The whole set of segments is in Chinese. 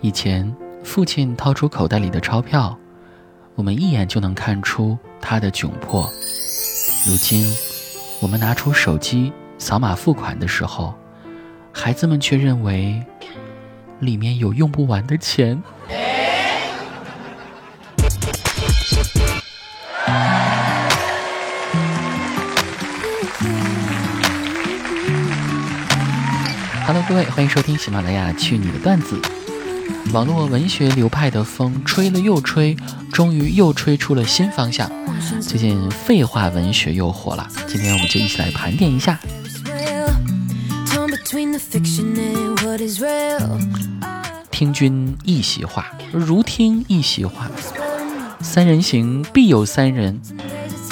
以前父亲掏出口袋里的钞票，我们一眼就能看出他的窘迫。如今，我们拿出手机扫码付款的时候，孩子们却认为里面有用不完的钱。Hello，各位，欢迎收听喜马拉雅《去你的段子》。网络文学流派的风吹了又吹，终于又吹出了新方向。最近废话文学又火了，今天我们就一起来盘点一下。听君一席话，如听一席话。三人行必有三人，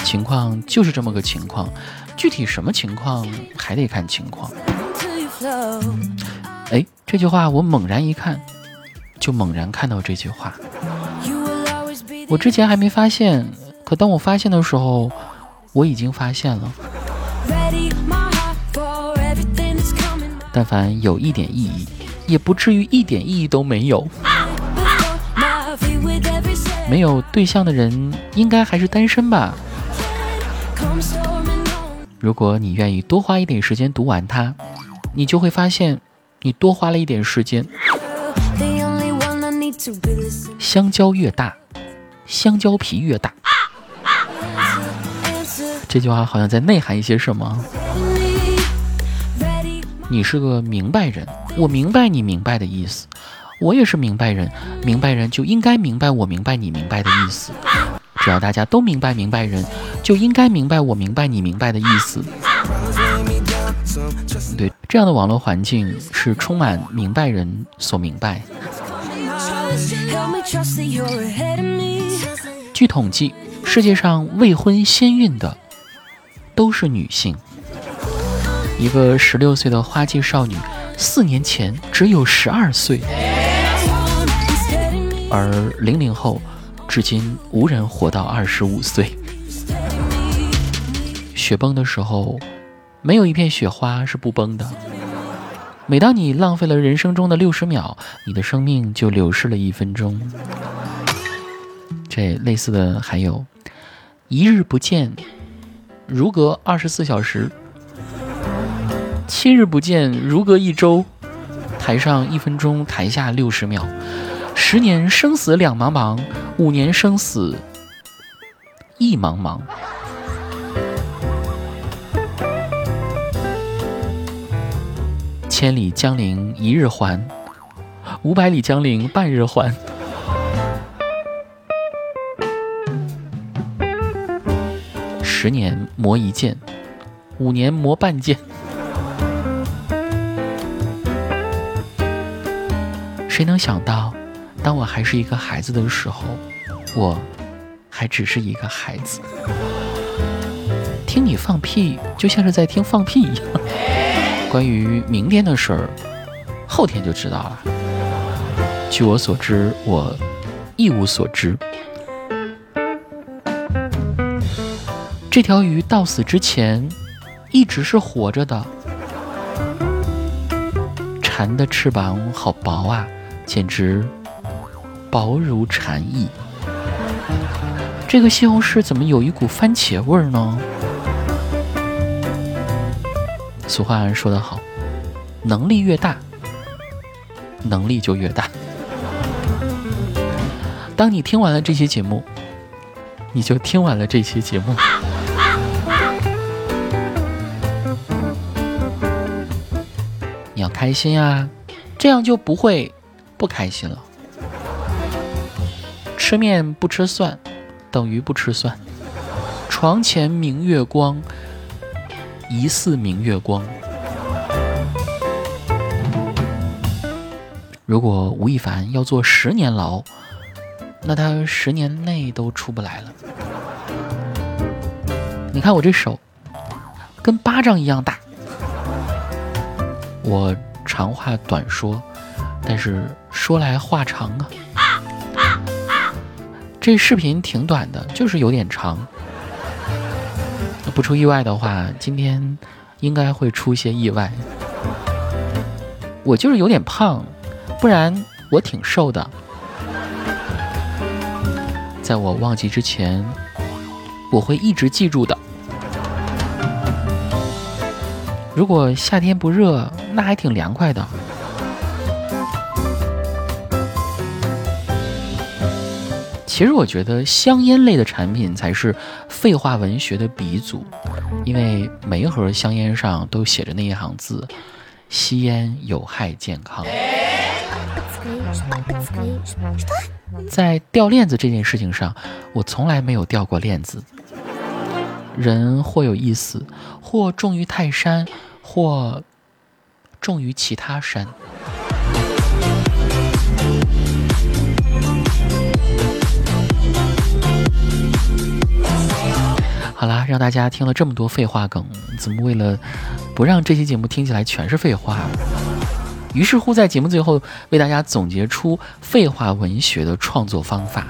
情况就是这么个情况，具体什么情况还得看情况。哎，这句话我猛然一看。就猛然看到这句话，我之前还没发现，可当我发现的时候，我已经发现了。但凡有一点意义，也不至于一点意义都没有。没有对象的人，应该还是单身吧？如果你愿意多花一点时间读完它，你就会发现，你多花了一点时间。香蕉越大，香蕉皮越大。这句话好像在内涵一些什么。你是个明白人，我明白你明白的意思。我也是明白人，明白人就应该明白我明白你明白的意思。只要大家都明白明白人，就应该明白我明白你明白的意思。对，这样的网络环境是充满明白人所明白。据统计，世界上未婚先孕的都是女性。一个十六岁的花季少女，四年前只有十二岁，而零零后至今无人活到二十五岁。雪崩的时候，没有一片雪花是不崩的。每当你浪费了人生中的六十秒，你的生命就流逝了一分钟。这类似的还有，一日不见，如隔二十四小时；七日不见，如隔一周。台上一分钟，台下六十秒；十年生死两茫茫，五年生死一茫茫。千里江陵一日还，五百里江陵半日还。十年磨一剑，五年磨半剑。谁能想到，当我还是一个孩子的时候，我还只是一个孩子。听你放屁，就像是在听放屁一样。关于明天的事儿，后天就知道了。据我所知，我一无所知。这条鱼到死之前一直是活着的。蝉的翅膀好薄啊，简直薄如蝉翼。这个西红柿怎么有一股番茄味儿呢？俗话说得好，能力越大，能力就越大。当你听完了这期节目，你就听完了这期节目。你要开心啊，这样就不会不开心了。吃面不吃蒜，等于不吃蒜。床前明月光。疑似明月光。如果吴亦凡要坐十年牢，那他十年内都出不来了。你看我这手，跟巴掌一样大。我长话短说，但是说来话长啊。这视频挺短的，就是有点长。不出意外的话，今天应该会出些意外。我就是有点胖，不然我挺瘦的。在我忘记之前，我会一直记住的。如果夏天不热，那还挺凉快的。其实我觉得香烟类的产品才是废话文学的鼻祖，因为每一盒香烟上都写着那一行字：吸烟有害健康。在掉链子这件事情上，我从来没有掉过链子。人或有一死，或重于泰山，或重于其他山。大家听了这么多废话梗，怎么为了不让这期节目听起来全是废话，于是乎在节目最后为大家总结出废话文学的创作方法。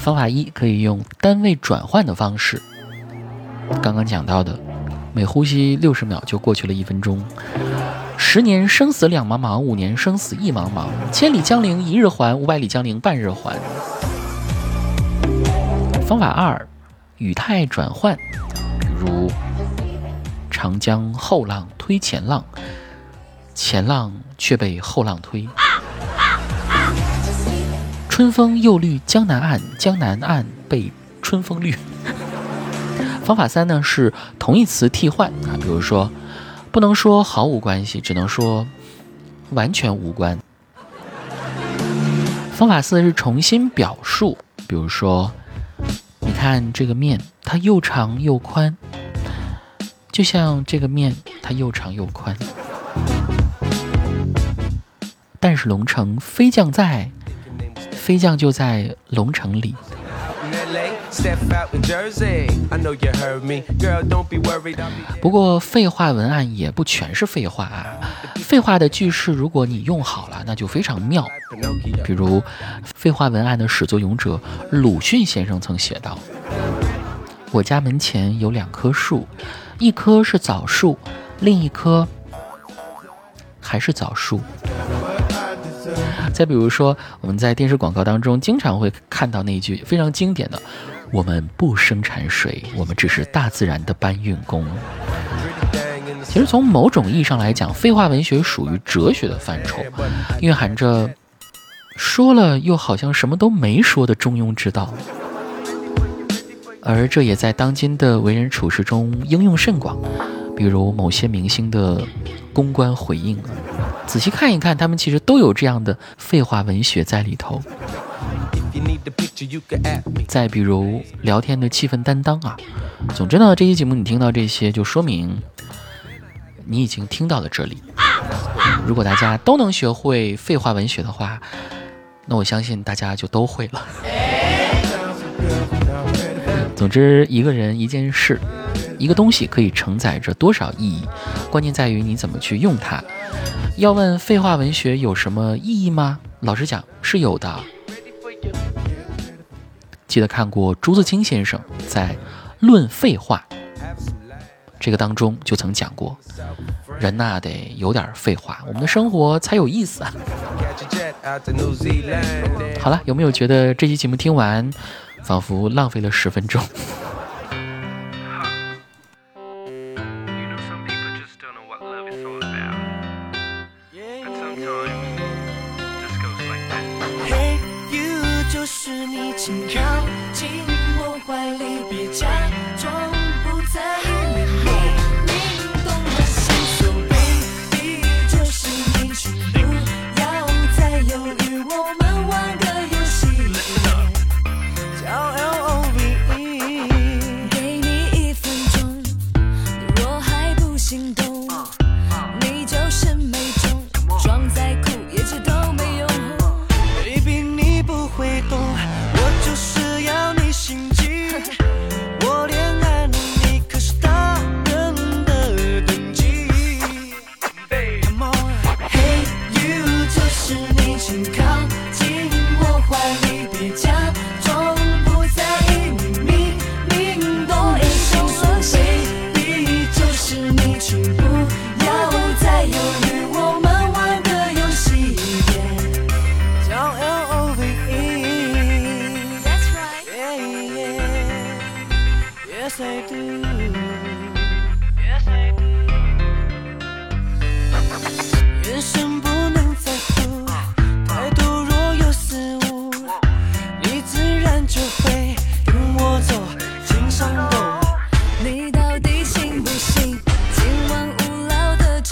方法一，可以用单位转换的方式。刚刚讲到的，每呼吸六十秒就过去了一分钟。十年生死两茫茫，五年生死一茫茫，千里江陵一日还，五百里江陵半日还。方法二，语态转换，比如长江后浪推前浪，前浪却被后浪推。春风又绿江南岸，江南岸被春风绿。方法三呢是同义词替换啊，比如说不能说毫无关系，只能说完全无关。方法四是重新表述，比如说。看这个面，它又长又宽，就像这个面，它又长又宽。但是龙城飞将在，飞将就在龙城里。Step out in Jersey. I know you heard me. Girl, don't be worried. 不过废话文案也不全是废话啊，废话的句式如果你用好了，那就非常妙。比如废话文案的始作俑者鲁迅先生曾写道：“我家门前有两棵树，一棵是枣树，另一棵还是枣树。”再比如说，我们在电视广告当中经常会看到那句非常经典的。我们不生产水，我们只是大自然的搬运工。其实从某种意义上来讲，废话文学属于哲学的范畴，蕴含着说了又好像什么都没说的中庸之道。而这也在当今的为人处事中应用甚广，比如某些明星的公关回应，仔细看一看，他们其实都有这样的废话文学在里头。再比如聊天的气氛担当啊，总之呢，这期节目你听到这些，就说明你已经听到了这里。如果大家都能学会废话文学的话，那我相信大家就都会了。总之，一个人、一件事、一个东西可以承载着多少意义，关键在于你怎么去用它。要问废话文学有什么意义吗？老实讲，是有的。记得看过朱自清先生在《论废话》这个当中就曾讲过，人呐得有点废话，我们的生活才有意思啊。好了，有没有觉得这期节目听完，仿佛浪费了十分钟？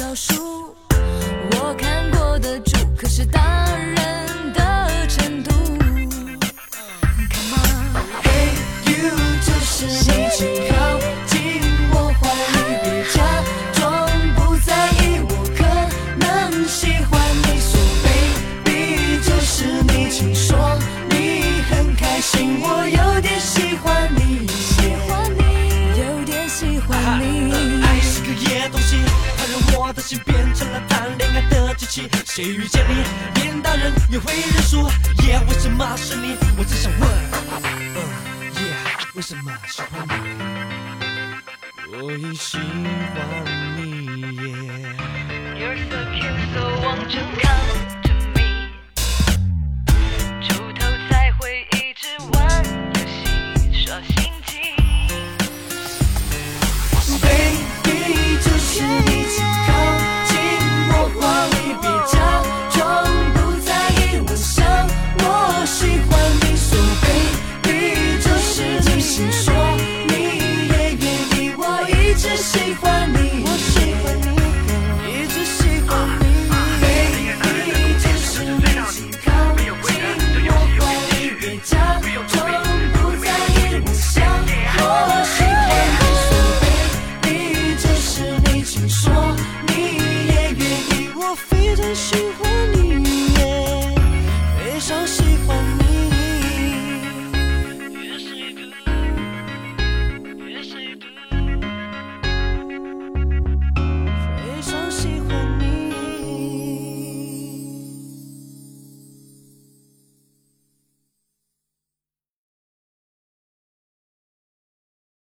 消失。遇见你，连大人也会认输。耶，为什么是你？我只想问。耶，为什么喜欢你？我已喜欢你。耶。You're so so。喜欢。